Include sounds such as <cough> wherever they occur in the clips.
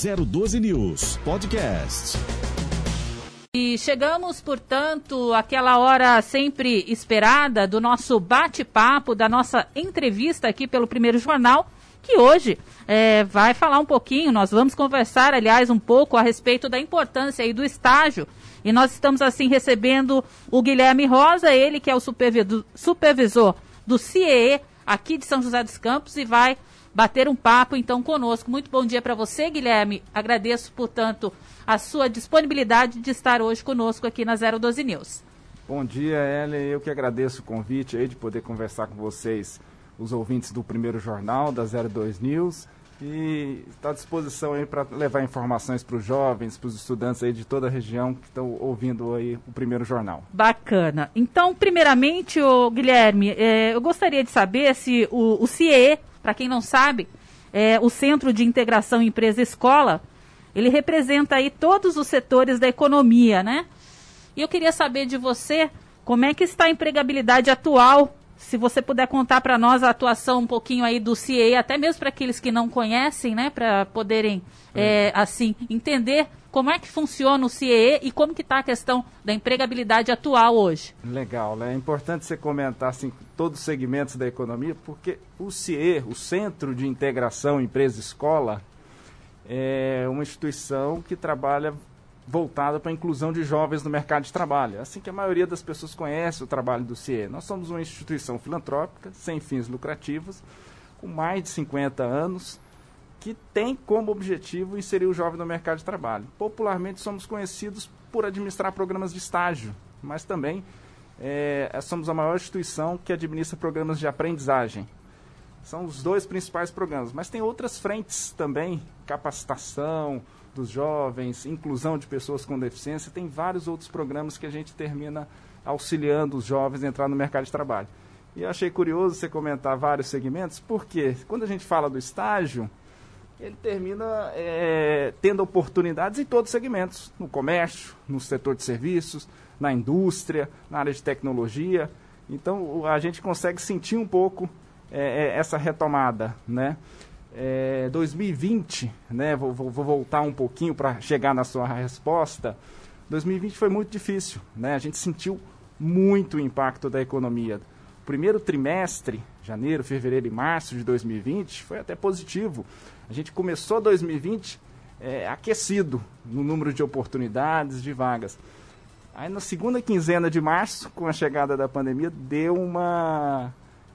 012 News Podcast. E chegamos, portanto, àquela hora sempre esperada do nosso bate-papo, da nossa entrevista aqui pelo Primeiro Jornal, que hoje é, vai falar um pouquinho, nós vamos conversar, aliás, um pouco a respeito da importância aí do estágio. E nós estamos, assim, recebendo o Guilherme Rosa, ele que é o supervisor do CIE aqui de São José dos Campos e vai bater um papo então conosco. Muito bom dia para você, Guilherme. Agradeço, portanto, a sua disponibilidade de estar hoje conosco aqui na 012 News. Bom dia, Ellen. Eu que agradeço o convite aí de poder conversar com vocês, os ouvintes do primeiro jornal da 02 News. E está à disposição aí para levar informações para os jovens, para os estudantes aí de toda a região que estão ouvindo aí o primeiro jornal. Bacana. Então, primeiramente, o Guilherme, eh, eu gostaria de saber se o, o CIE, para quem não sabe, é o Centro de Integração Empresa-Escola, ele representa aí todos os setores da economia, né? E eu queria saber de você como é que está a empregabilidade atual, se você puder contar para nós a atuação um pouquinho aí do CIE, até mesmo para aqueles que não conhecem, né, para poderem é. É, assim entender como é que funciona o CIE e como que está a questão da empregabilidade atual hoje. Legal, né? É importante você comentar assim, todos os segmentos da economia, porque o CIE, o Centro de Integração Empresa-Escola, é uma instituição que trabalha voltada para a inclusão de jovens no mercado de trabalho. É assim que a maioria das pessoas conhece o trabalho do CIE. Nós somos uma instituição filantrópica, sem fins lucrativos, com mais de 50 anos, que tem como objetivo inserir o jovem no mercado de trabalho. Popularmente somos conhecidos por administrar programas de estágio, mas também é, somos a maior instituição que administra programas de aprendizagem. São os dois principais programas, mas tem outras frentes também, capacitação dos jovens, inclusão de pessoas com deficiência, tem vários outros programas que a gente termina auxiliando os jovens a entrar no mercado de trabalho. E eu achei curioso você comentar vários segmentos, porque quando a gente fala do estágio, ele termina é, tendo oportunidades em todos os segmentos, no comércio, no setor de serviços, na indústria, na área de tecnologia. Então a gente consegue sentir um pouco é, é essa retomada, né? É, 2020, né? Vou, vou, vou voltar um pouquinho para chegar na sua resposta. 2020 foi muito difícil, né? A gente sentiu muito o impacto da economia. O primeiro trimestre, janeiro, fevereiro e março de 2020, foi até positivo. A gente começou 2020 é, aquecido no número de oportunidades, de vagas. Aí na segunda quinzena de março, com a chegada da pandemia, deu uma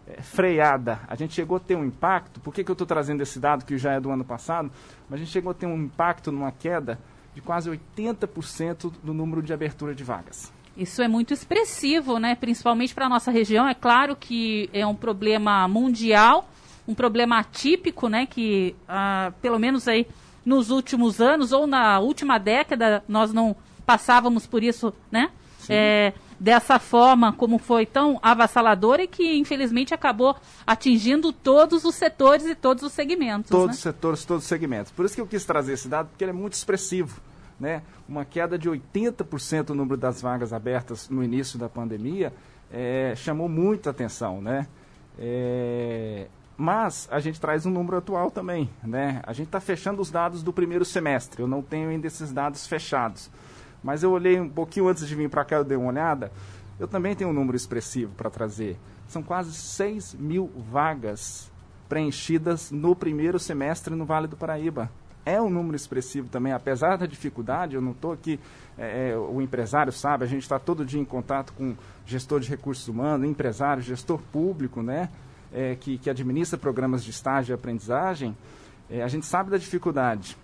é, freada. A gente chegou a ter um impacto, por que, que eu estou trazendo esse dado que já é do ano passado? Mas a gente chegou a ter um impacto numa queda de quase 80% do número de abertura de vagas. Isso é muito expressivo, né? principalmente para a nossa região. É claro que é um problema mundial, um problema atípico, né? que ah, pelo menos aí nos últimos anos ou na última década nós não passávamos por isso, né? É, dessa forma como foi tão avassaladora e que infelizmente acabou atingindo todos os setores e todos os segmentos. Todos né? os setores, todos os segmentos. Por isso que eu quis trazer esse dado, porque ele é muito expressivo. Né? Uma queda de 80% no número das vagas abertas no início da pandemia é, chamou muita atenção. Né? É, mas a gente traz um número atual também. Né? A gente está fechando os dados do primeiro semestre, eu não tenho ainda esses dados fechados. Mas eu olhei um pouquinho antes de vir para cá, eu dei uma olhada. Eu também tenho um número expressivo para trazer. São quase 6 mil vagas preenchidas no primeiro semestre no Vale do Paraíba. É um número expressivo também, apesar da dificuldade, eu não estou aqui, é, é, o empresário sabe, a gente está todo dia em contato com gestor de recursos humanos, empresário, gestor público, né, é, que, que administra programas de estágio e aprendizagem, é, a gente sabe da dificuldade,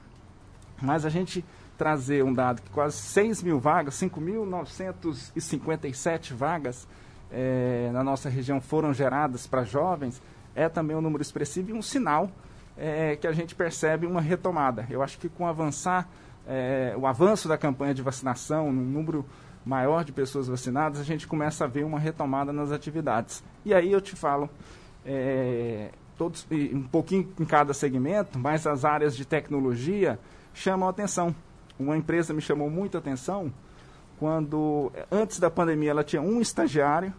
mas a gente trazer um dado que quase 6 mil vagas, 5.957 vagas é, na nossa região foram geradas para jovens, é também um número expressivo e um sinal é, que a gente percebe uma retomada. Eu acho que com avançar, é, o avanço da campanha de vacinação, num número maior de pessoas vacinadas, a gente começa a ver uma retomada nas atividades. E aí eu te falo, todos, um pouquinho em cada segmento, mas as áreas de tecnologia chamam a atenção uma empresa me chamou muita atenção quando, antes da pandemia, ela tinha um estagiário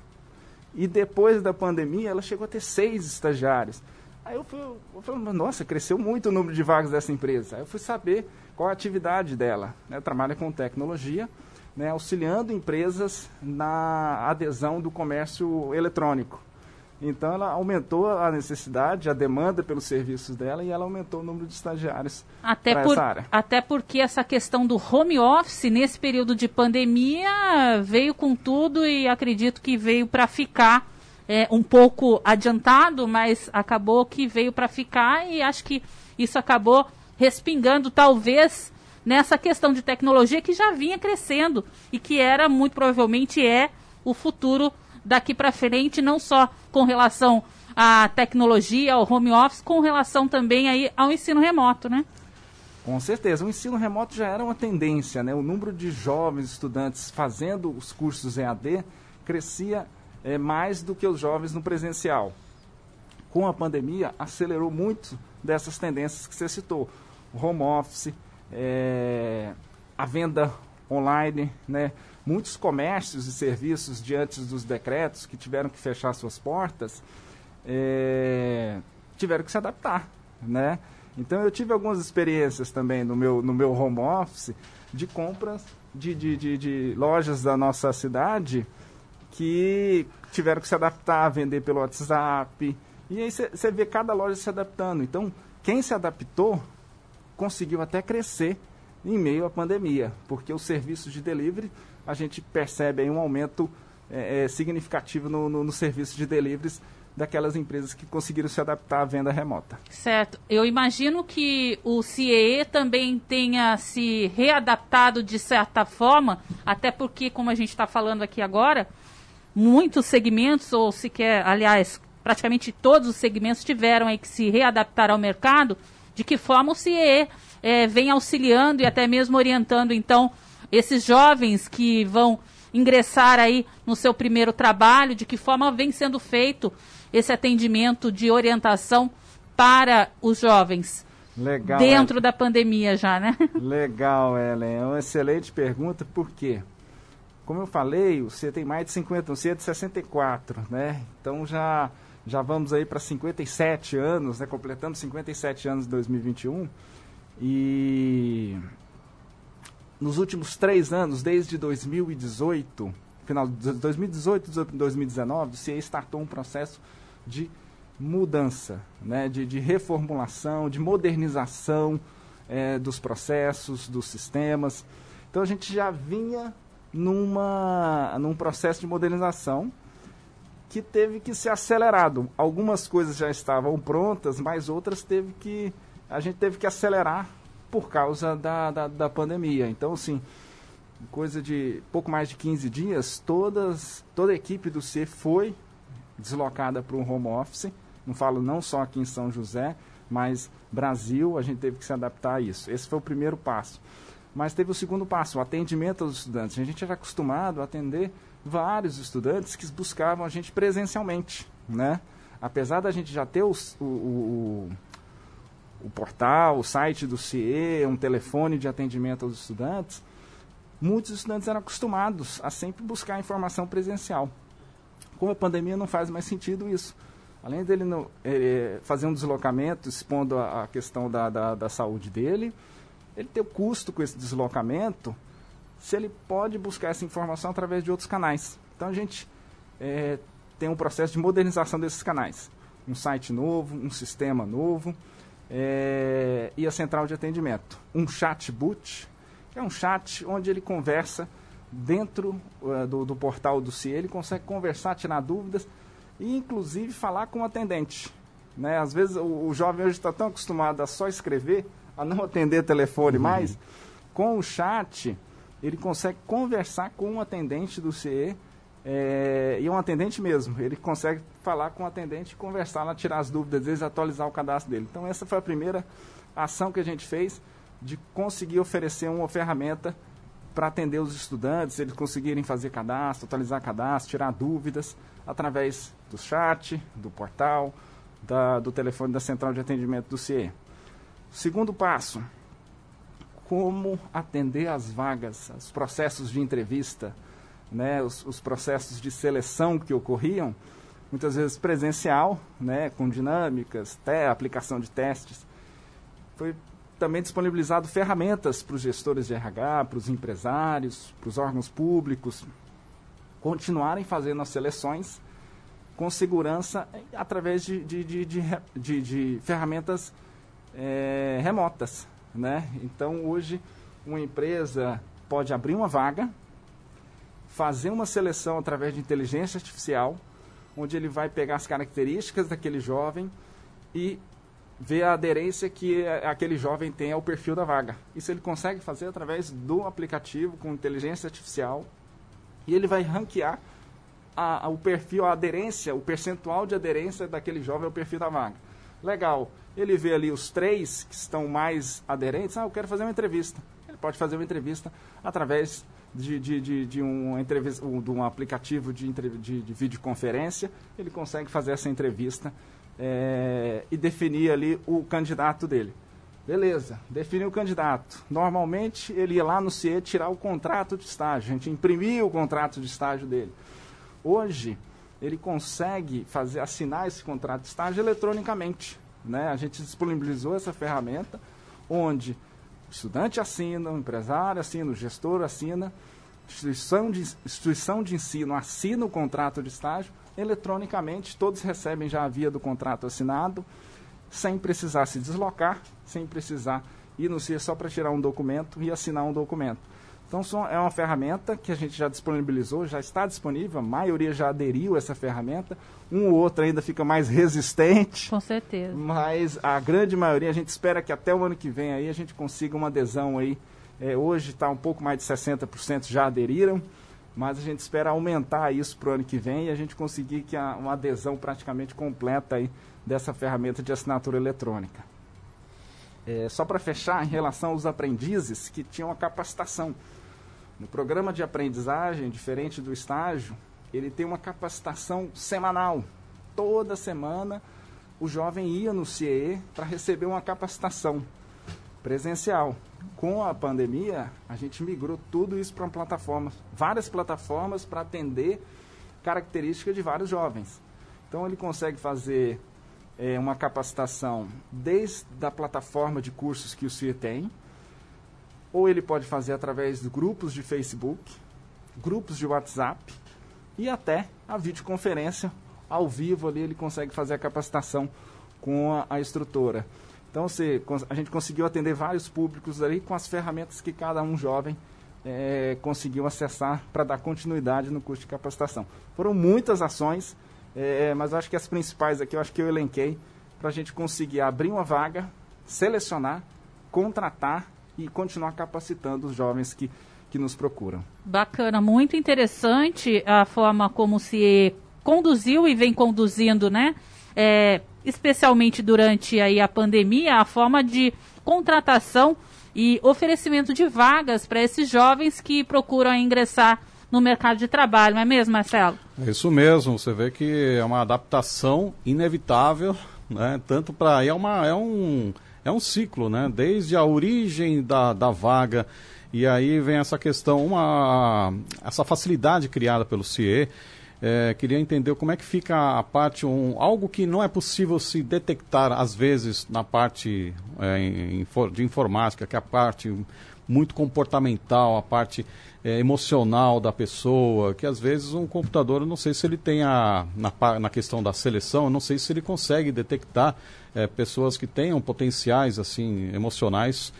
e depois da pandemia ela chegou a ter seis estagiários. Aí eu fui, eu nossa, cresceu muito o número de vagas dessa empresa. Aí eu fui saber qual a atividade dela. Né? Trabalha com tecnologia, né, auxiliando empresas na adesão do comércio eletrônico. Então ela aumentou a necessidade, a demanda pelos serviços dela e ela aumentou o número de estagiários até por, essa área. Até porque essa questão do home office nesse período de pandemia veio com tudo e acredito que veio para ficar é, um pouco adiantado, mas acabou que veio para ficar e acho que isso acabou respingando talvez nessa questão de tecnologia que já vinha crescendo e que era muito provavelmente é o futuro daqui para frente, não só com relação à tecnologia, ao home office, com relação também aí ao ensino remoto, né? Com certeza, o ensino remoto já era uma tendência, né? O número de jovens estudantes fazendo os cursos EAD crescia é, mais do que os jovens no presencial. Com a pandemia, acelerou muito dessas tendências que você citou. Home office, é, a venda online, né? Muitos comércios e serviços, diante dos decretos que tiveram que fechar suas portas, é, tiveram que se adaptar, né? Então eu tive algumas experiências também no meu, no meu home office de compras de, de, de, de lojas da nossa cidade que tiveram que se adaptar, vender pelo WhatsApp. E aí você vê cada loja se adaptando. Então, quem se adaptou conseguiu até crescer em meio à pandemia, porque os serviços de delivery, a gente percebe um aumento é, é, significativo no, no, no serviço de deliveries daquelas empresas que conseguiram se adaptar à venda remota. Certo. Eu imagino que o CIE também tenha se readaptado de certa forma, até porque, como a gente está falando aqui agora, muitos segmentos, ou sequer, aliás, praticamente todos os segmentos tiveram que se readaptar ao mercado, de que forma o CIE é, vem auxiliando e até mesmo orientando, então, esses jovens que vão ingressar aí no seu primeiro trabalho, de que forma vem sendo feito esse atendimento de orientação para os jovens. Legal. Dentro da pandemia já, né? <laughs> Legal, Ellen. É uma excelente pergunta, por quê? Como eu falei, você tem mais de 50, você é de 64, né? Então já, já vamos aí para 57 anos, né? Completando 57 anos em 2021. E nos últimos três anos, desde 2018, final de 2018 2019, o CIE startou um processo de mudança, né, de, de reformulação, de modernização é, dos processos, dos sistemas. Então a gente já vinha numa, num processo de modernização que teve que ser acelerado. Algumas coisas já estavam prontas, mas outras teve que a gente teve que acelerar por causa da, da, da pandemia. Então, assim, coisa de pouco mais de 15 dias, todas, toda a equipe do C foi deslocada para um home office. Não falo não só aqui em São José, mas Brasil, a gente teve que se adaptar a isso. Esse foi o primeiro passo. Mas teve o segundo passo, o atendimento aos estudantes. A gente era acostumado a atender vários estudantes que buscavam a gente presencialmente, né? Apesar da gente já ter os, o, o, o portal, o site do CIE, um telefone de atendimento aos estudantes, muitos estudantes eram acostumados a sempre buscar informação presencial. Com a pandemia não faz mais sentido isso. Além dele no, é, fazer um deslocamento, expondo a, a questão da, da, da, saúde dele, ele tem o custo com esse deslocamento, se ele pode buscar essa informação através de outros canais. Então a gente é, tem um processo de modernização desses canais. Um site novo, um sistema novo, é, e a central de atendimento. Um chatbot, que é um chat onde ele conversa dentro uh, do, do, portal do CIE, ele consegue conversar, tirar dúvidas e inclusive falar com o atendente. Né? Às vezes o, o jovem hoje está tão acostumado a só escrever, a não atender telefone uhum. mais, com o chat ele consegue conversar com o atendente do CIE é, e um atendente mesmo, ele consegue falar com o atendente, conversar lá, tirar as dúvidas deles, atualizar o cadastro dele. Então essa foi a primeira ação que a gente fez de conseguir oferecer uma ferramenta para atender os estudantes, eles conseguirem fazer cadastro, atualizar cadastro, tirar dúvidas através do chat, do portal, da, do telefone da central de atendimento do CIE. Segundo passo, como atender as vagas, os processos de entrevista, né, os, os processos de seleção que ocorriam muitas vezes presencial, né, com dinâmicas, até aplicação de testes. Foi também disponibilizado ferramentas para os gestores de RH, para os empresários, para os órgãos públicos, continuarem fazendo as seleções com segurança através de, de, de, de, ferramentas é, remotas. Né? Então, hoje, uma empresa pode abrir uma vaga, fazer uma seleção através de inteligência artificial, onde ele vai pegar as características daquele jovem e ver a aderência que aquele jovem tem ao perfil da vaga. Isso ele consegue fazer através do aplicativo com inteligência artificial e ele vai ranquear a, a, o perfil, a aderência, o percentual de aderência daquele jovem ao perfil da vaga. Legal. Ele vê ali os três que estão mais aderentes. Ah, eu quero fazer uma entrevista. Ele pode fazer uma entrevista através de, de, de, de um, de um aplicativo de, de, de videoconferência. Ele consegue fazer essa entrevista é, e definir ali o candidato dele. Beleza, definiu o candidato. Normalmente ele ia lá no CIE tirar o contrato de estágio, a gente imprimia o contrato de estágio dele. Hoje, ele consegue fazer assinar esse contrato de estágio eletronicamente. Né? A gente disponibilizou essa ferramenta onde o estudante assina, o empresário assina, o gestor assina, instituição de, instituição de ensino assina o contrato de estágio, eletronicamente todos recebem já a via do contrato assinado, sem precisar se deslocar, sem precisar ir no CIE só para tirar um documento e assinar um documento. Então é uma ferramenta que a gente já disponibilizou, já está disponível, a maioria já aderiu a essa ferramenta, um ou outro ainda fica mais resistente. Com certeza. Mas a grande maioria, a gente espera que até o ano que vem aí a gente consiga uma adesão aí. É, hoje está um pouco mais de 60% já aderiram, mas a gente espera aumentar isso para o ano que vem e a gente conseguir que a, uma adesão praticamente completa aí dessa ferramenta de assinatura eletrônica. É, só para fechar, em relação aos aprendizes que tinham a capacitação. No programa de aprendizagem, diferente do estágio, ele tem uma capacitação semanal. Toda semana o jovem ia no CIE para receber uma capacitação presencial. Com a pandemia, a gente migrou tudo isso para uma plataforma, várias plataformas para atender características de vários jovens. Então ele consegue fazer é, uma capacitação desde a plataforma de cursos que o CIE tem, ou ele pode fazer através de grupos de Facebook, grupos de WhatsApp e até a videoconferência ao vivo ali ele consegue fazer a capacitação com a, a instrutora. Então a gente conseguiu atender vários públicos ali com as ferramentas que cada um jovem é, conseguiu acessar para dar continuidade no curso de capacitação. Foram muitas ações, é, mas acho que as principais aqui, eu acho que eu elenquei para a gente conseguir abrir uma vaga, selecionar, contratar e continuar capacitando os jovens que, que nos procuram. Bacana, muito interessante a forma como se conduziu e vem conduzindo, né? É, especialmente durante aí a pandemia, a forma de contratação e oferecimento de vagas para esses jovens que procuram ingressar no mercado de trabalho, não é mesmo, Marcelo? É isso mesmo, você vê que é uma adaptação inevitável, né? Tanto para é uma é um é um ciclo, né? Desde a origem da, da vaga e aí vem essa questão, uma, essa facilidade criada pelo CIE. É, queria entender como é que fica a parte, um, algo que não é possível se detectar às vezes na parte é, de informática, que é a parte muito comportamental, a parte é, emocional da pessoa, que às vezes um computador, eu não sei se ele tem a, na, na questão da seleção, eu não sei se ele consegue detectar é, pessoas que tenham potenciais assim emocionais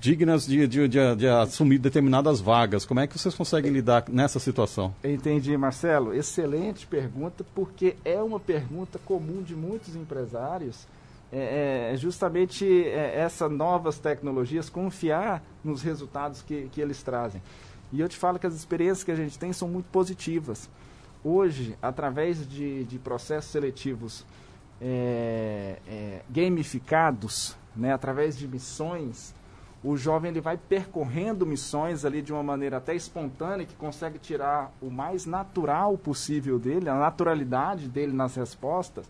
dignas de, de, de, de, assumir determinadas vagas. Como é que vocês conseguem lidar nessa situação? Entendi, Marcelo. Excelente pergunta, porque é uma pergunta comum de muitos empresários. É, é, justamente é, essas novas tecnologias, confiar nos resultados que, que eles trazem. E eu te falo que as experiências que a gente tem são muito positivas. Hoje, através de, de processos seletivos é, é, gamificados, né, através de missões, o jovem ele vai percorrendo missões ali de uma maneira até espontânea, que consegue tirar o mais natural possível dele, a naturalidade dele nas respostas,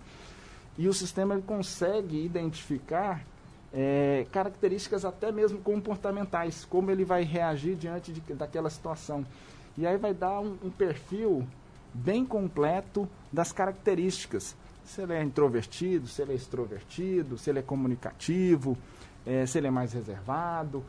e o sistema consegue identificar é, características até mesmo comportamentais, como ele vai reagir diante de, daquela situação. E aí vai dar um, um perfil bem completo das características. Se ele é introvertido, se ele é extrovertido, se ele é comunicativo, é, se ele é mais reservado.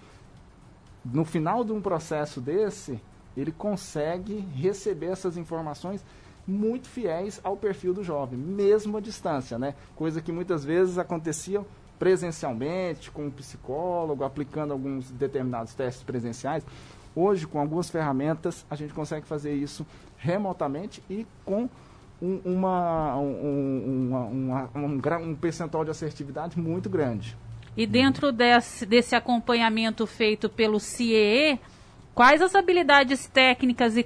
No final de um processo desse, ele consegue receber essas informações muito fiéis ao perfil do jovem, mesmo à distância, né? Coisa que muitas vezes acontecia presencialmente, com um psicólogo, aplicando alguns determinados testes presenciais. Hoje, com algumas ferramentas, a gente consegue fazer isso remotamente e com um, uma, um, uma, um, um percentual de assertividade muito grande. E dentro desse, desse acompanhamento feito pelo CIEE, quais as habilidades técnicas e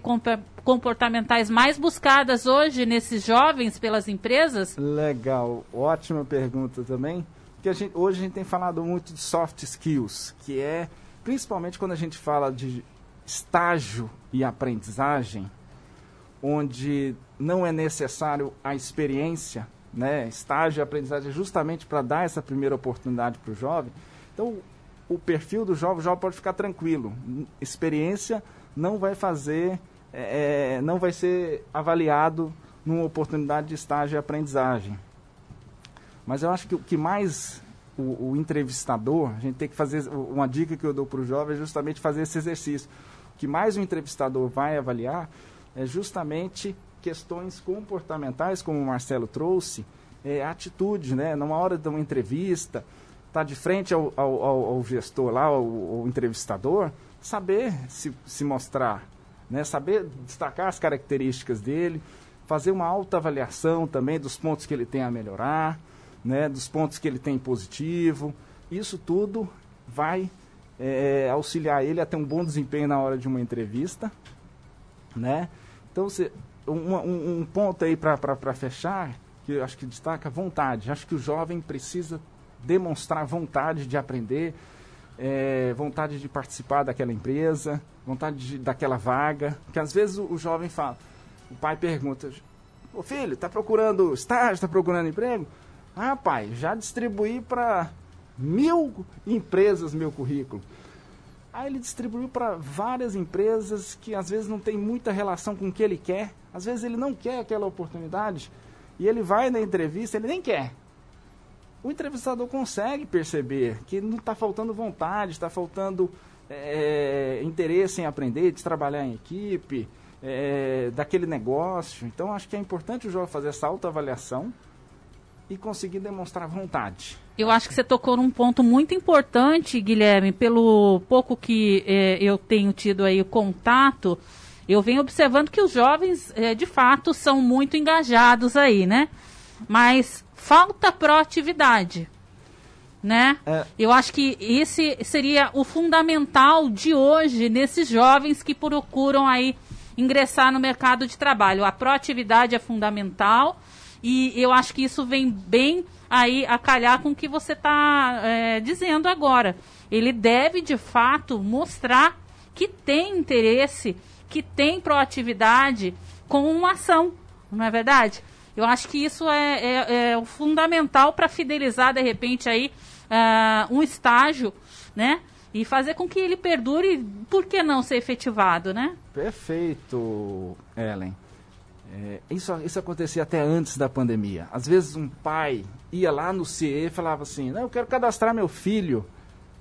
comportamentais mais buscadas hoje nesses jovens pelas empresas? Legal, ótima pergunta também. Porque a gente, hoje a gente tem falado muito de soft skills, que é principalmente quando a gente fala de estágio e aprendizagem, onde não é necessário a experiência, né? Estágio e aprendizagem é justamente para dar essa primeira oportunidade para o jovem. Então, o perfil do jovem, o jovem pode ficar tranquilo. Experiência não vai fazer, é, é, não vai ser avaliado numa oportunidade de estágio e aprendizagem. Mas eu acho que o que mais o, o entrevistador, a gente tem que fazer, uma dica que eu dou para o jovem é justamente fazer esse exercício. O que mais o entrevistador vai avaliar é justamente questões comportamentais, como o Marcelo trouxe, é, atitude, né? Numa hora de uma entrevista, tá de frente ao, ao, ao gestor lá, ao, ao, entrevistador, saber se, se mostrar, né? Saber destacar as características dele, fazer uma autoavaliação também dos pontos que ele tem a melhorar, né? Dos pontos que ele tem positivo. Isso tudo vai é, auxiliar ele a ter um bom desempenho na hora de uma entrevista, né? Então, você, um, um, um ponto aí para fechar, que eu acho que destaca, vontade. Acho que o jovem precisa demonstrar vontade de aprender, é, vontade de participar daquela empresa, vontade de, daquela vaga. Que às vezes o, o jovem fala, o pai pergunta, ô filho, está procurando estágio, está procurando emprego? Ah, pai, já distribuí para mil empresas meu currículo. Aí ele distribuiu para várias empresas que às vezes não tem muita relação com o que ele quer. Às vezes ele não quer aquela oportunidade e ele vai na entrevista, ele nem quer. O entrevistador consegue perceber que não está faltando vontade, está faltando é, interesse em aprender, de trabalhar em equipe, é, daquele negócio. Então acho que é importante o jovem fazer essa autoavaliação e conseguir demonstrar vontade. Eu acho que você tocou num ponto muito importante, Guilherme, pelo pouco que eh, eu tenho tido aí contato, eu venho observando que os jovens, eh, de fato, são muito engajados aí, né? Mas falta proatividade, né? É. Eu acho que esse seria o fundamental de hoje nesses jovens que procuram aí ingressar no mercado de trabalho. A proatividade é fundamental e eu acho que isso vem bem aí a calhar com o que você está é, dizendo agora. Ele deve, de fato, mostrar que tem interesse, que tem proatividade com uma ação, não é verdade? Eu acho que isso é, é, é o fundamental para fidelizar, de repente, aí, uh, um estágio, né? E fazer com que ele perdure, por que não ser efetivado, né? Perfeito, Ellen. É, isso, isso acontecia até antes da pandemia. Às vezes um pai ia lá no CIE e falava assim, não, eu quero cadastrar meu filho.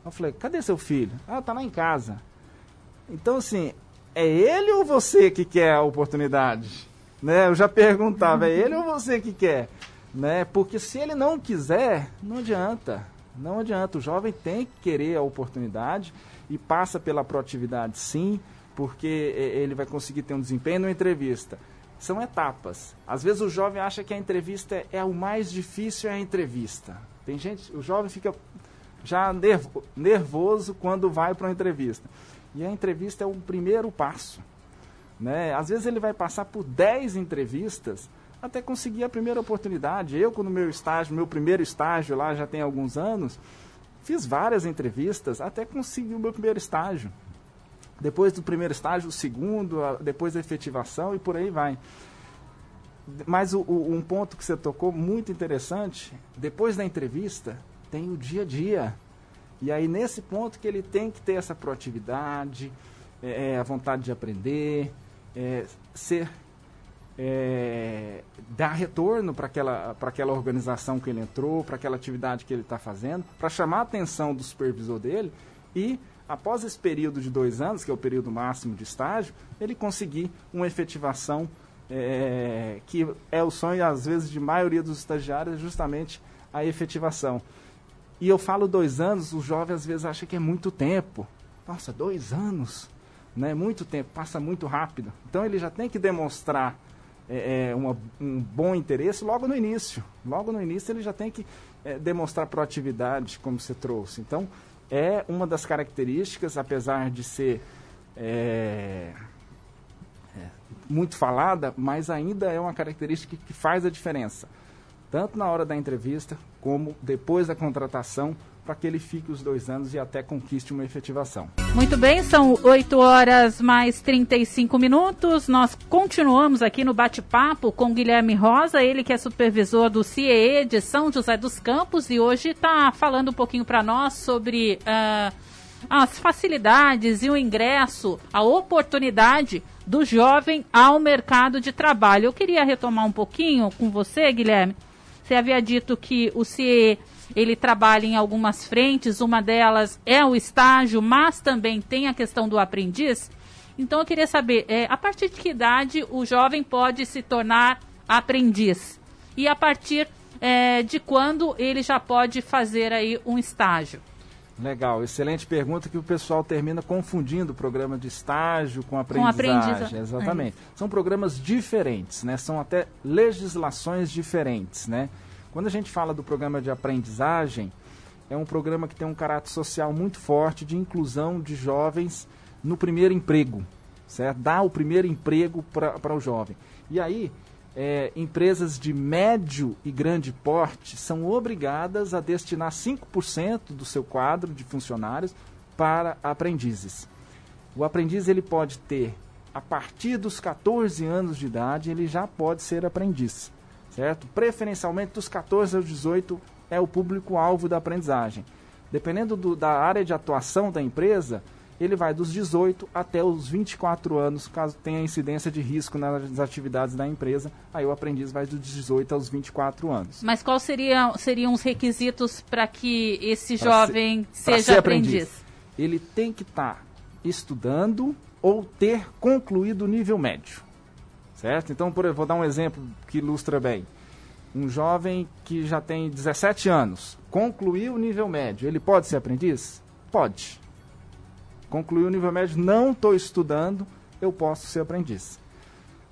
Eu falei, cadê seu filho? Ah, tá lá em casa. Então, assim, é ele ou você que quer a oportunidade? Né? Eu já perguntava, é ele ou você que quer? Né? Porque se ele não quiser, não adianta. Não adianta. O jovem tem que querer a oportunidade e passa pela proatividade sim, porque ele vai conseguir ter um desempenho na entrevista são etapas. Às vezes o jovem acha que a entrevista é o mais difícil é a entrevista. Tem gente, o jovem fica já nervo, nervoso quando vai para uma entrevista. E a entrevista é o primeiro passo. Né? Às vezes ele vai passar por 10 entrevistas até conseguir a primeira oportunidade. Eu, no meu estágio, meu primeiro estágio lá já tem alguns anos, fiz várias entrevistas até conseguir o meu primeiro estágio depois do primeiro estágio, o segundo, depois a efetivação e por aí vai. Mas o, o, um ponto que você tocou muito interessante, depois da entrevista, tem o dia a dia. E aí nesse ponto que ele tem que ter essa proatividade, é, é a vontade de aprender, é, ser é, dar retorno para aquela, aquela organização que ele entrou, para aquela atividade que ele está fazendo, para chamar a atenção do supervisor dele e, após esse período de dois anos, que é o período máximo de estágio, ele conseguir uma efetivação é, que é o sonho, às vezes, de maioria dos estagiários, justamente a efetivação. E eu falo dois anos, o jovem às vezes acha que é muito tempo. Nossa, dois anos, né? Muito tempo, passa muito rápido. Então ele já tem que demonstrar é, é, uma, um bom interesse logo no início. Logo no início ele já tem que é, demonstrar proatividade, como você trouxe. Então, é uma das características, apesar de ser é, é, muito falada, mas ainda é uma característica que faz a diferença, tanto na hora da entrevista como depois da contratação para que ele fique os dois anos e até conquiste uma efetivação. Muito bem, são 8 horas mais 35 minutos. Nós continuamos aqui no bate-papo com Guilherme Rosa, ele que é supervisor do CIE de São José dos Campos e hoje está falando um pouquinho para nós sobre uh, as facilidades e o ingresso, a oportunidade do jovem ao mercado de trabalho. Eu queria retomar um pouquinho com você, Guilherme. Você havia dito que o CIE ele trabalha em algumas frentes, uma delas é o estágio, mas também tem a questão do aprendiz. Então eu queria saber, é, a partir de que idade o jovem pode se tornar aprendiz? E a partir é, de quando ele já pode fazer aí um estágio? Legal, excelente pergunta que o pessoal termina confundindo o programa de estágio com aprendizagem. Com aprendizagem. Exatamente. É São programas diferentes, né? São até legislações diferentes, né? Quando a gente fala do programa de aprendizagem, é um programa que tem um caráter social muito forte de inclusão de jovens no primeiro emprego, certo? Dá o primeiro emprego para o jovem. E aí, é, empresas de médio e grande porte são obrigadas a destinar 5% do seu quadro de funcionários para aprendizes. O aprendiz ele pode ter, a partir dos 14 anos de idade, ele já pode ser aprendiz certo? Preferencialmente dos 14 aos 18 é o público-alvo da aprendizagem. Dependendo do, da área de atuação da empresa, ele vai dos 18 até os 24 anos, caso tenha incidência de risco nas atividades da empresa. Aí o aprendiz vai dos 18 aos 24 anos. Mas quais seria, seriam os requisitos para que esse pra jovem se, seja aprendiz? aprendiz? Ele tem que estar tá estudando ou ter concluído o nível médio. Certo? Então, por, vou dar um exemplo que ilustra bem. Um jovem que já tem 17 anos, concluiu o nível médio, ele pode ser aprendiz? Pode. Concluiu o nível médio, não estou estudando, eu posso ser aprendiz.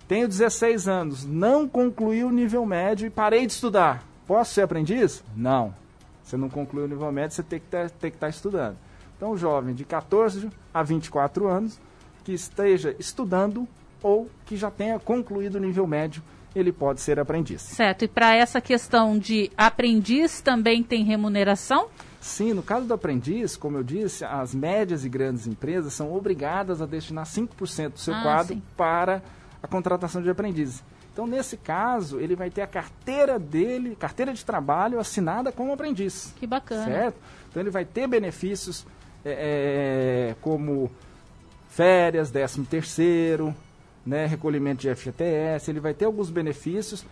Tenho 16 anos, não concluí o nível médio e parei de estudar. Posso ser aprendiz? Não. Você não concluiu o nível médio, você tem que estar tá estudando. Então, o jovem de 14 a 24 anos que esteja estudando ou que já tenha concluído o nível médio, ele pode ser aprendiz. Certo. E para essa questão de aprendiz também tem remuneração? Sim, no caso do aprendiz, como eu disse, as médias e grandes empresas são obrigadas a destinar 5% do seu ah, quadro sim. para a contratação de aprendizes. Então, nesse caso, ele vai ter a carteira dele, carteira de trabalho assinada como aprendiz. Que bacana. Certo? Então, ele vai ter benefícios é, é como férias, décimo terceiro, né, recolhimento de FGTS, ele vai ter alguns benefícios.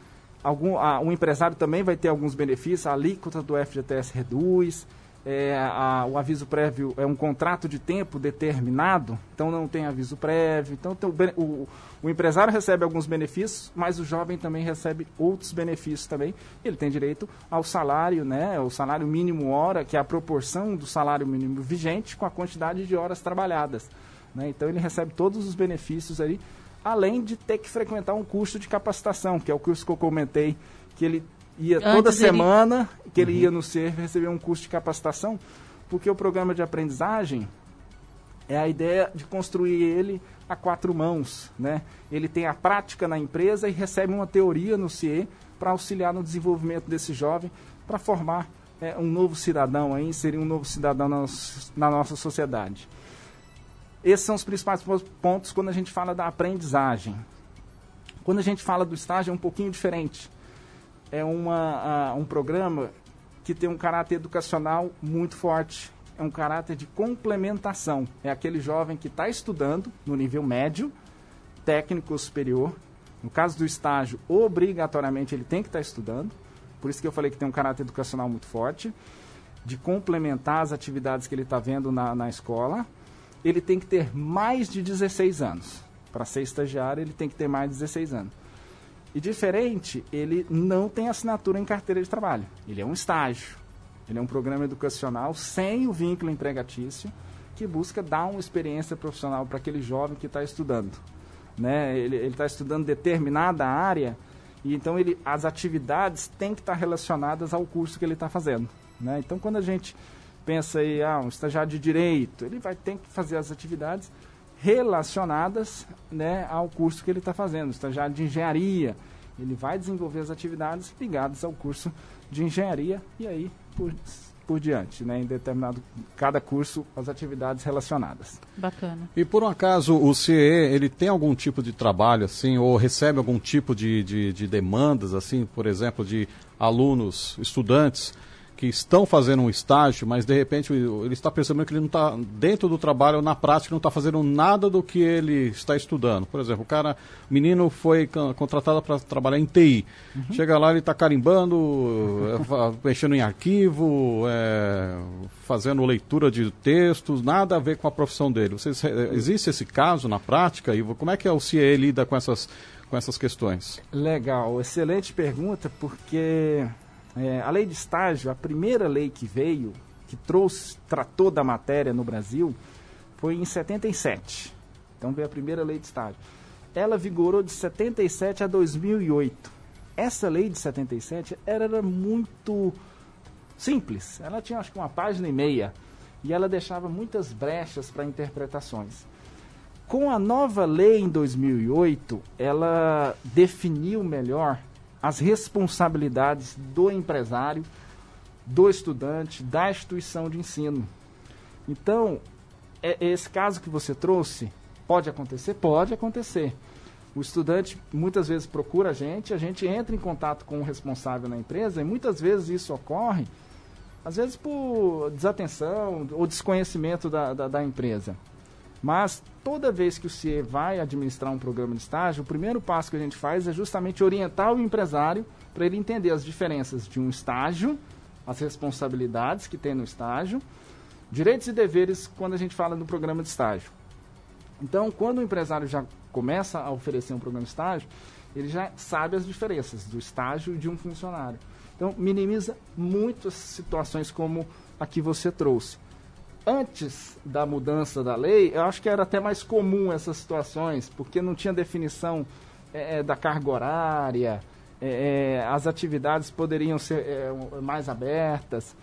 Algum, ah, o empresário também vai ter alguns benefícios, a alíquota do FGTS reduz, é, a, o aviso prévio é um contrato de tempo determinado, então não tem aviso prévio. Então o, o, o, empresário recebe alguns benefícios, mas o jovem também recebe outros benefícios também. Ele tem direito ao salário, né, o salário mínimo hora, que é a proporção do salário mínimo vigente com a quantidade de horas trabalhadas. Né? Então ele recebe todos os benefícios aí além de ter que frequentar um curso de capacitação, que é o curso que eu comentei, que ele ia Antes toda semana, ele... que ele uhum. ia no CERF receber um curso de capacitação, porque o programa de aprendizagem é a ideia de construir ele a quatro mãos, né? Ele tem a prática na empresa e recebe uma teoria no CIE para auxiliar no desenvolvimento desse jovem, para formar é, um novo cidadão aí, seria um novo cidadão na, na nossa sociedade. Esses são os principais pontos quando a gente fala da aprendizagem. Quando a gente fala do estágio é um pouquinho diferente. É uma, uh, um programa que tem um caráter educacional muito forte. É um caráter de complementação. É aquele jovem que está estudando no nível médio, técnico superior, No caso do estágio, obrigatoriamente ele tem que estar estudando. Por isso que eu falei que tem um caráter educacional muito forte, de complementar as atividades que ele está vendo na, na escola. Ele tem que ter mais de 16 anos. Para ser estagiário, ele tem que ter mais de 16 anos. E diferente, ele não tem assinatura em carteira de trabalho. Ele é um estágio. Ele é um programa educacional sem o vínculo empregatício que busca dar uma experiência profissional para aquele jovem que está estudando. Né? Ele está estudando determinada área e então ele, as atividades têm que estar tá relacionadas ao curso que ele está fazendo. Né? Então quando a gente pensa aí, ah, um estagiário de direito, ele vai ter que fazer as atividades relacionadas né, ao curso que ele está fazendo. O estagiário de engenharia, ele vai desenvolver as atividades ligadas ao curso de engenharia e aí por, por diante, né, em determinado cada curso as atividades relacionadas. Bacana. E por um acaso o CE ele tem algum tipo de trabalho assim ou recebe algum tipo de, de, de demandas assim, por exemplo, de alunos, estudantes que estão fazendo um estágio, mas de repente ele está percebendo que ele não está dentro do trabalho, na prática, não está fazendo nada do que ele está estudando. Por exemplo, o cara, o menino foi contratado para trabalhar em TI. Uhum. Chega lá, ele está carimbando, <laughs> é, mexendo em arquivo, é, fazendo leitura de textos, nada a ver com a profissão dele. Vocês, existe esse caso na prática? E como é que o CIE lida com essas, com essas questões? Legal, excelente pergunta, porque é, a lei de estágio, a primeira lei que veio, que trouxe, tratou da matéria no Brasil, foi em 77. Então veio a primeira lei de estágio. Ela vigorou de 77 a 2008. Essa lei de 77 era muito simples. Ela tinha acho que uma página e meia e ela deixava muitas brechas para interpretações. Com a nova lei em 2008, ela definiu melhor as responsabilidades do empresário, do estudante, da instituição de ensino. Então, é, esse caso que você trouxe pode acontecer? Pode acontecer. O estudante muitas vezes procura a gente, a gente entra em contato com o responsável na empresa e muitas vezes isso ocorre, às vezes por desatenção ou desconhecimento da, da, da empresa. Mas toda vez que o CIE vai administrar um programa de estágio, o primeiro passo que a gente faz é justamente orientar o empresário para ele entender as diferenças de um estágio, as responsabilidades que tem no estágio, direitos e deveres quando a gente fala do programa de estágio. Então, quando o empresário já começa a oferecer um programa de estágio, ele já sabe as diferenças do estágio de um funcionário. Então, minimiza muitas situações como a que você trouxe antes da mudança da lei, eu acho que era até mais comum essas situações, porque não tinha definição é, é da carga horária, é, é, as atividades poderiam ser é, mais abertas.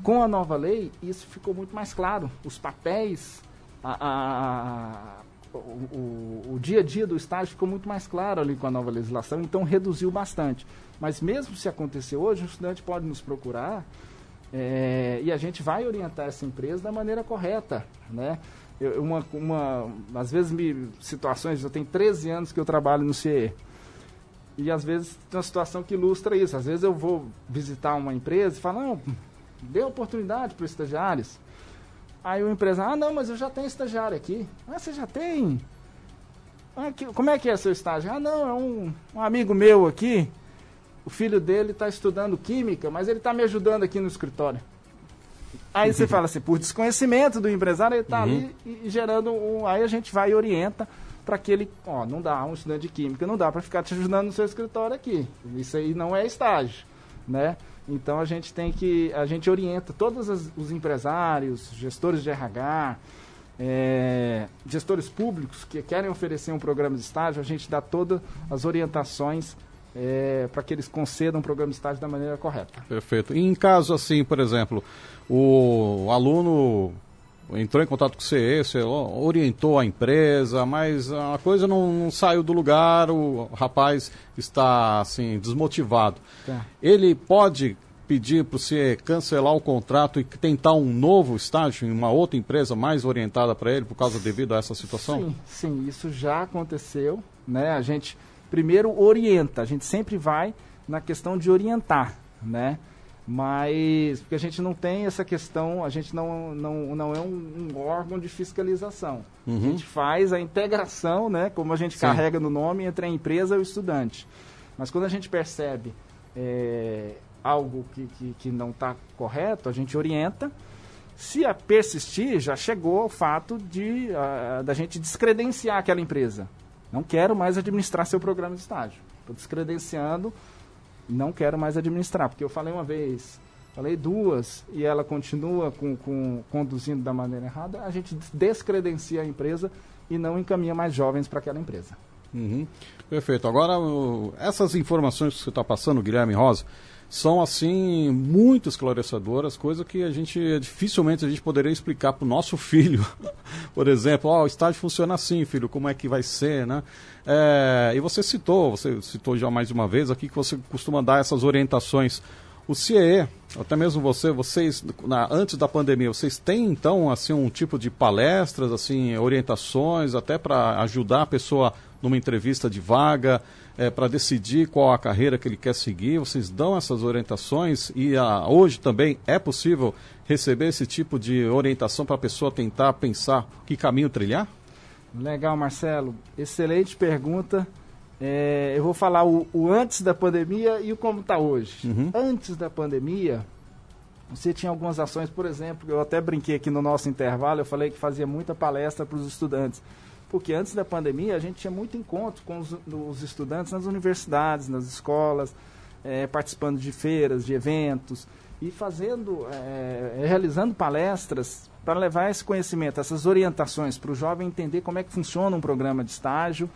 Com a nova lei, isso ficou muito mais claro. Os papéis, a, a, o, o, o, dia a dia do estágio ficou muito mais claro ali com a nova legislação, então reduziu bastante. Mas mesmo se acontecer hoje, o estudante pode nos procurar é, e a gente vai orientar essa empresa da maneira correta, né? Eu, uma, uma, às vezes, me, situações, eu tenho 13 anos que eu trabalho no CE. E às vezes tem uma situação que ilustra isso. Às vezes eu vou visitar uma empresa e falo, não, dê oportunidade para os estagiários. Aí o empresário, ah, não, mas eu já tenho estagiário aqui. Ah, você já tem? Ah, que, como é que é seu estágio? Ah, não, é um, um amigo meu aqui o filho dele está estudando química, mas ele está me ajudando aqui no escritório. Aí você <laughs> fala assim, por desconhecimento do empresário, ele está uhum. ali e, gerando um. Aí a gente vai e orienta para que ele, ó, não dá, um estudante de química, não dá para ficar te ajudando no seu escritório aqui. Isso aí não é estágio, né? Então a gente tem que, a gente orienta todos os empresários, gestores de RH, é, gestores públicos que querem oferecer um programa de estágio, a gente dá todas as orientações é, para que eles concedam o programa de estágio da maneira correta. Perfeito. E em caso assim, por exemplo, o aluno entrou em contato com o CE, você orientou a empresa, mas a coisa não, não saiu do lugar, o rapaz está assim desmotivado. Tá. Ele pode pedir para o CE cancelar o contrato e tentar um novo estágio em uma outra empresa mais orientada para ele por causa devido a essa situação? Sim, sim, isso já aconteceu, né? A gente primeiro orienta, a gente sempre vai na questão de orientar, né? Mas, porque a gente não tem essa questão, a gente não, não, não é um, um órgão de fiscalização. Uhum. A gente faz a integração, né, como a gente Sim. carrega no nome, entre a empresa e o estudante. Mas quando a gente percebe é, algo que, que, que não está correto, a gente orienta. Se a persistir, já chegou ao fato de uh, da gente descredenciar aquela empresa. Não quero mais administrar seu programa de estágio. Estou descredenciando não quero mais administrar, porque eu falei uma vez, falei duas, e ela continua com, com, conduzindo da maneira errada, a gente descredencia a empresa e não encaminha mais jovens para aquela empresa. Uhum. Perfeito. Agora, essas informações que você está passando, Guilherme Rosa, são assim muito esclarecedoras, coisa que a gente dificilmente a gente poderia explicar para o nosso <laughs> filho. Por exemplo, oh, o estágio funciona assim, filho, como é que vai ser, né? É, e você citou, você citou já mais uma vez aqui que você costuma dar essas orientações. O CIE, até mesmo você, vocês na, antes da pandemia, vocês têm então assim um tipo de palestras, assim orientações, até para ajudar a pessoa numa entrevista de vaga? É, para decidir qual a carreira que ele quer seguir. Vocês dão essas orientações e a, ah, hoje também é possível receber esse tipo de orientação para a pessoa tentar pensar que caminho trilhar? Legal, Marcelo. Excelente pergunta. É, eu vou falar o, o, antes da pandemia e o como está hoje. Uhum. Antes da pandemia, você tinha algumas ações, por exemplo, eu até brinquei aqui no nosso intervalo, eu falei que fazia muita palestra para os estudantes porque antes da pandemia a gente tinha muito encontro com os, os estudantes nas universidades, nas escolas, é, participando de feiras, de eventos e fazendo, é, realizando palestras para levar esse conhecimento, essas orientações para o jovem entender como é que funciona um programa de estágio,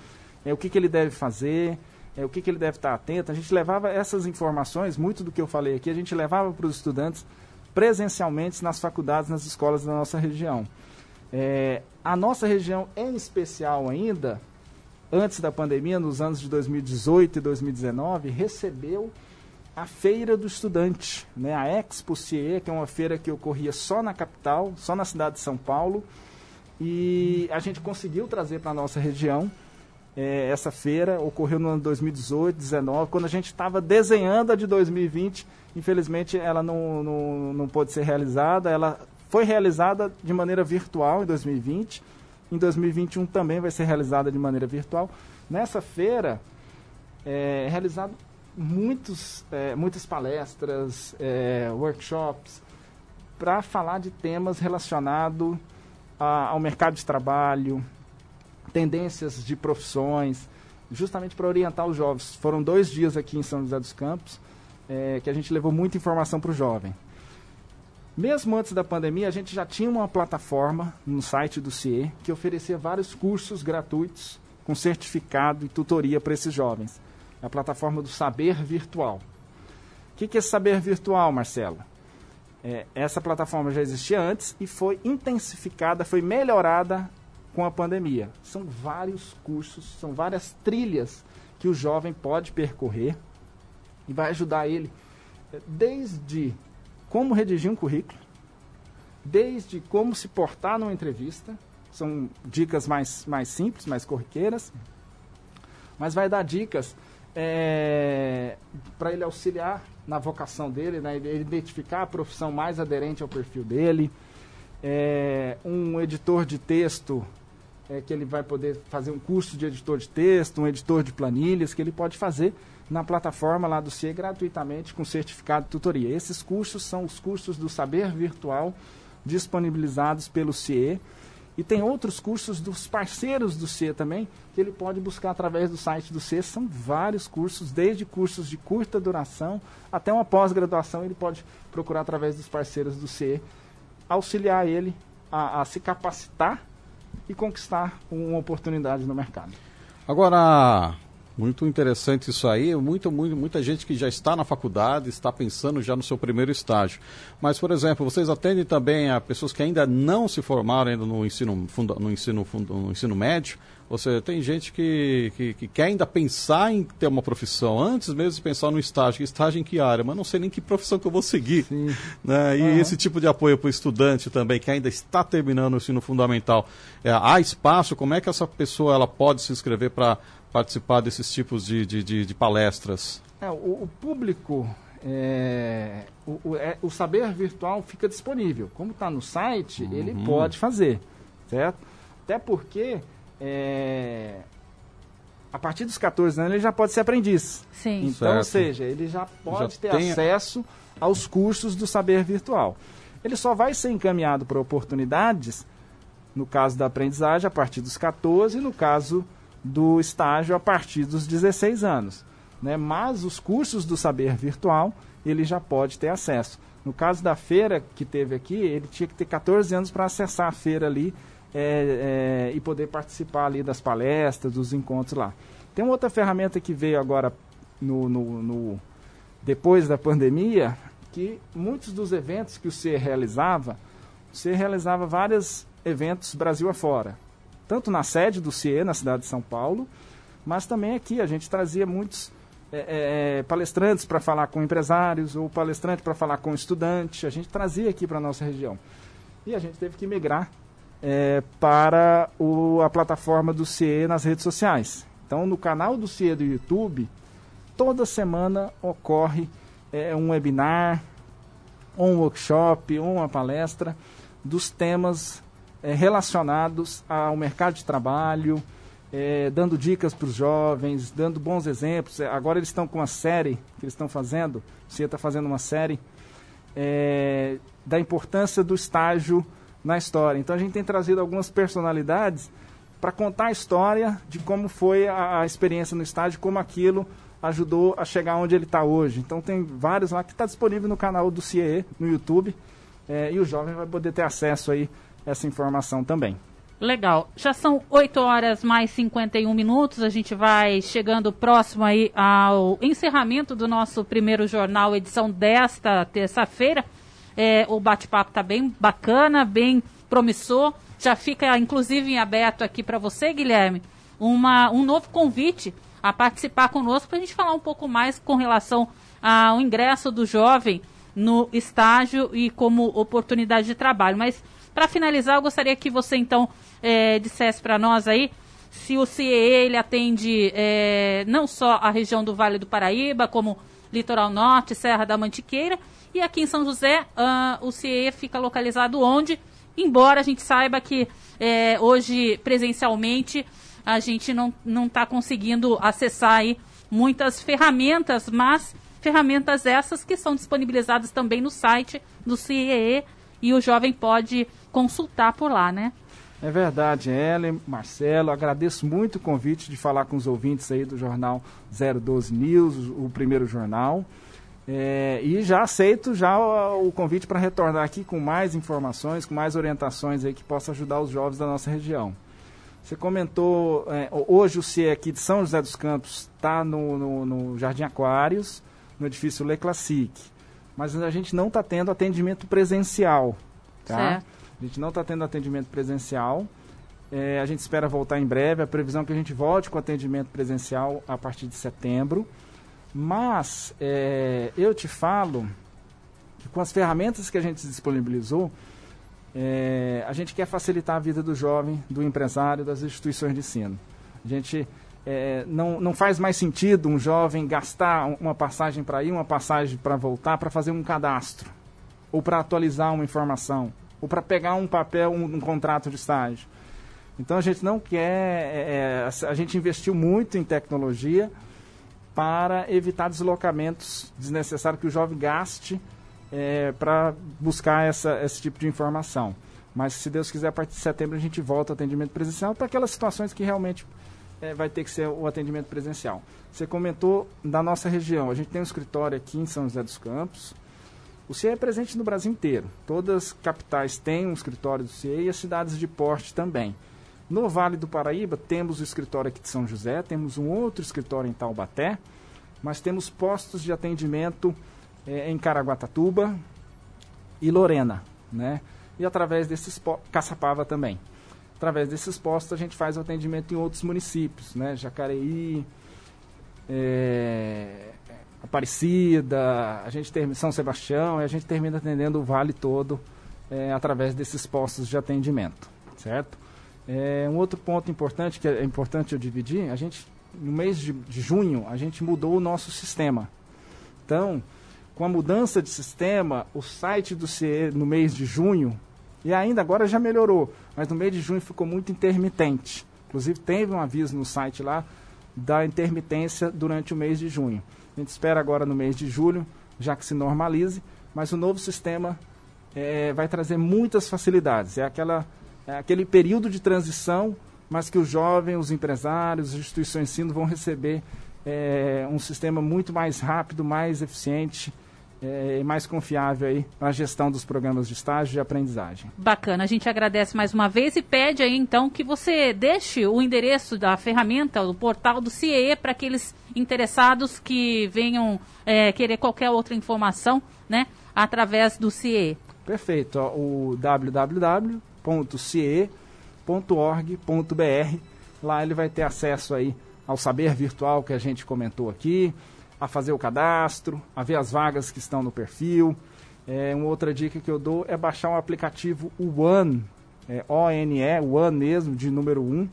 é, o que, que ele deve fazer, é, o que, que ele deve estar atento. A gente levava essas informações, muito do que eu falei aqui, a gente levava para os estudantes presencialmente nas faculdades, nas escolas da nossa região. É, a nossa região, em especial ainda, antes da pandemia, nos anos de 2018 e 2019, recebeu a Feira do Estudante, né? a Expo CIE, que é uma feira que ocorria só na capital, só na cidade de São Paulo. E a gente conseguiu trazer para a nossa região é, essa feira, ocorreu no ano 2018, 2019, quando a gente estava desenhando a de 2020. Infelizmente, ela não, não, não pôde ser realizada, ela foi realizada de maneira virtual em 2020. Em 2021 também vai ser realizada de maneira virtual. Nessa feira, é realizado muitos, é, muitas palestras, é, workshops, para falar de temas relacionados ao mercado de trabalho, tendências de profissões, justamente para orientar os jovens. Foram dois dias aqui em São José dos Campos é, que a gente levou muita informação para o jovem. Mesmo antes da pandemia, a gente já tinha uma plataforma no site do CIE que oferecia vários cursos gratuitos com certificado e tutoria para esses jovens. É a plataforma do Saber Virtual. O que, que é Saber Virtual, Marcelo? É, essa plataforma já existia antes e foi intensificada, foi melhorada com a pandemia. São vários cursos, são várias trilhas que o jovem pode percorrer e vai ajudar ele é, desde como redigir um currículo, desde como se portar numa entrevista, são dicas mais, mais simples, mais corriqueiras, mas vai dar dicas é, para ele auxiliar na vocação dele, né, ele identificar a profissão mais aderente ao perfil dele, é, um editor de texto é, que ele vai poder fazer um curso de editor de texto, um editor de planilhas que ele pode fazer na plataforma lá do CIE gratuitamente com certificado de tutoria. Esses cursos são os cursos do Saber Virtual disponibilizados pelo CIE. E tem outros cursos dos parceiros do CIE também, que ele pode buscar através do site do CIE. São vários cursos, desde cursos de curta duração até uma pós-graduação, ele pode procurar através dos parceiros do CIE, auxiliar ele a, a se capacitar e conquistar uma oportunidade no mercado. Agora, muito interessante isso aí. Muito, muito, muita gente que já está na faculdade, está pensando já no seu primeiro estágio. Mas, por exemplo, vocês atendem também a pessoas que ainda não se formaram ainda no ensino, no ensino, no ensino médio. Ou seja, tem gente que, que, que, quer ainda pensar em ter uma profissão, antes mesmo de pensar no estágio. Estágio em que área? Mas não sei nem que profissão que eu vou seguir. Né? E uhum. esse tipo de apoio para o estudante também, que ainda está terminando o ensino fundamental. É, há espaço? Como é que essa pessoa ela pode se inscrever para participar desses tipos de, de, de, de palestras? É, o, o, público é, o, o, é, o, saber virtual fica disponível. Como está no site, uhum. ele pode fazer, certo? Até porque é, a partir dos 14 anos ele já pode ser aprendiz. Sim. Então, certo. ou seja, ele já pode já ter tem... acesso aos cursos do saber virtual. Ele só vai ser encaminhado para oportunidades, no caso da aprendizagem, a partir dos 14, e no caso do estágio, a partir dos 16 anos. Né? Mas os cursos do saber virtual, ele já pode ter acesso. No caso da feira que teve aqui, ele tinha que ter 14 anos para acessar a feira ali é, é, e poder participar ali das palestras, dos encontros lá. Tem uma outra ferramenta que veio agora no, no, no depois da pandemia, que muitos dos eventos que o CE realizava, o CE realizava vários eventos Brasil afora. Tanto na sede do CIE, na cidade de São Paulo, mas também aqui a gente trazia muitos é, é, é palestrantes para falar com empresários ou palestrante para falar com estudante. A gente trazia aqui para a nossa região. E a gente teve que migrar é, para o, a plataforma do CIE nas redes sociais. Então, no canal do CIE do YouTube, toda semana ocorre é, um webinar, um workshop, uma palestra dos temas é, relacionados ao mercado de trabalho, é, dando dicas para os jovens, dando bons exemplos. É, agora eles estão com uma série que eles estão fazendo, CIE está fazendo uma série é, da importância do estágio na história. Então a gente tem trazido algumas personalidades para contar a história de como foi a, a experiência no estágio, como aquilo ajudou a chegar onde ele está hoje. Então tem vários lá que está disponível no canal do CIE, no YouTube, é, e o jovem vai poder ter acesso aí essa informação também. Legal. Já são 8 horas mais 51 minutos. A gente vai chegando próximo aí ao encerramento do nosso primeiro jornal, edição desta terça-feira. É, o bate-papo está bem bacana, bem promissor. Já fica, inclusive, em aberto aqui para você, Guilherme, uma, um novo convite a participar conosco para a gente falar um pouco mais com relação ao ingresso do jovem no estágio e como oportunidade de trabalho. Mas, para finalizar, eu gostaria que você, então, é, dissesse para nós aí se o CIE ele atende é, não só a região do Vale do Paraíba, como Litoral Norte, Serra da Mantiqueira, e aqui em São José, uh, o CIE fica localizado onde? Embora a gente saiba que é, hoje, presencialmente, a gente não está conseguindo acessar aí muitas ferramentas, mas ferramentas essas que são disponibilizadas também no site do CIE e o jovem pode consultar por lá, né? É verdade, Ellen, Marcelo, agradeço muito o convite de falar com os ouvintes aí do jornal 012 News, o primeiro jornal. É, e já aceito já o, o convite para retornar aqui com mais informações, com mais orientações aí que possa ajudar os jovens da nossa região. Você comentou, é, hoje o CIE aqui de São José dos Campos está no, no, no, Jardim Aquários, no edifício Le Classique. Mas a gente não está tendo atendimento presencial. Tá? Certo. A gente não está tendo atendimento presencial. É, a gente espera voltar em breve. A previsão é que a gente volte com atendimento presencial a partir de setembro. Mas é, eu te falo que com as ferramentas que a gente disponibilizou, é, a gente quer facilitar a vida do jovem, do empresário, das instituições de ensino. A gente é, não, não faz mais sentido um jovem gastar uma passagem para ir, uma passagem para voltar, para fazer um cadastro, ou para atualizar uma informação, ou para pegar um papel, um, um, contrato de estágio. Então a gente não quer, é, é a gente investiu muito em tecnologia, para evitar deslocamentos desnecessários que o jovem gaste é, para buscar essa, esse tipo de informação. Mas se Deus quiser, a partir de setembro a gente volta ao atendimento presencial para aquelas situações que realmente é, vai ter que ser o atendimento presencial. Você comentou da nossa região. A gente tem um escritório aqui em São José dos Campos. O CIE é presente no Brasil inteiro. Todas as capitais têm um escritório do CIE e as cidades de porte também. No Vale do Paraíba, temos o escritório aqui de São José, temos um outro escritório em Taubaté, mas temos postos de atendimento é, em Caraguatatuba e Lorena, né? E através desses Caçapava também. Através desses postos a gente faz o atendimento em outros municípios, né? Jacareí, é, Aparecida, a gente termina São Sebastião e a gente termina atendendo o vale todo é, através desses postos de atendimento, certo? É, um outro ponto importante, que é importante eu dividir, a gente, no mês de, de junho, a gente mudou o nosso sistema. Então, com a mudança de sistema, o site do CIE no mês de junho, e ainda agora já melhorou, mas no mês de junho ficou muito intermitente. Inclusive teve um aviso no site lá da intermitência durante o mês de junho. A gente espera agora no mês de julho, já que se normalize, mas o novo sistema é, vai trazer muitas facilidades. É, aquela, é aquele período de transição, mas que os jovens, os empresários, as instituições de ensino vão receber é, um sistema muito mais rápido, mais eficiente é, mais confiável aí na gestão dos programas de estágio e aprendizagem. Bacana, a gente agradece mais uma vez e pede aí então que você deixe o endereço da ferramenta, do portal do CIE para aqueles interessados que venham é, querer qualquer outra informação, né, através do CIE. Perfeito, ó, o www.cie.org.br, lá ele vai ter acesso aí ao saber virtual que a gente comentou aqui, a fazer o cadastro, a ver as vagas que estão no perfil. É, uma outra dica que eu dou é baixar um aplicativo One, é, O-N-E, One mesmo, de número 1,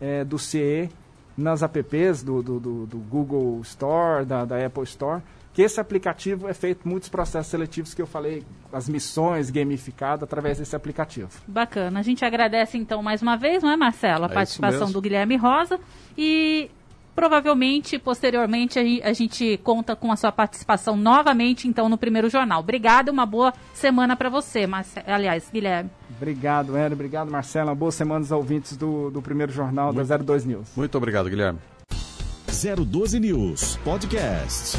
é, do CE, nas apps do, do, do, do Google Store, da, da, Apple Store, que esse aplicativo é feito muitos processos seletivos que eu falei, as missões gamificadas através desse aplicativo. Bacana. A gente agradece então mais uma vez, não é, Marcelo, a é participação do Guilherme Rosa. E Provavelmente, posteriormente, a gente conta com a sua participação novamente, então, no primeiro jornal. Obrigada, uma boa semana para você, Marce... aliás, Guilherme. Obrigado, Hélio. Obrigado, Marcela. Boa semana aos ouvintes do, do primeiro jornal muito, da 02 News. Muito obrigado, Guilherme. 012 News Podcast.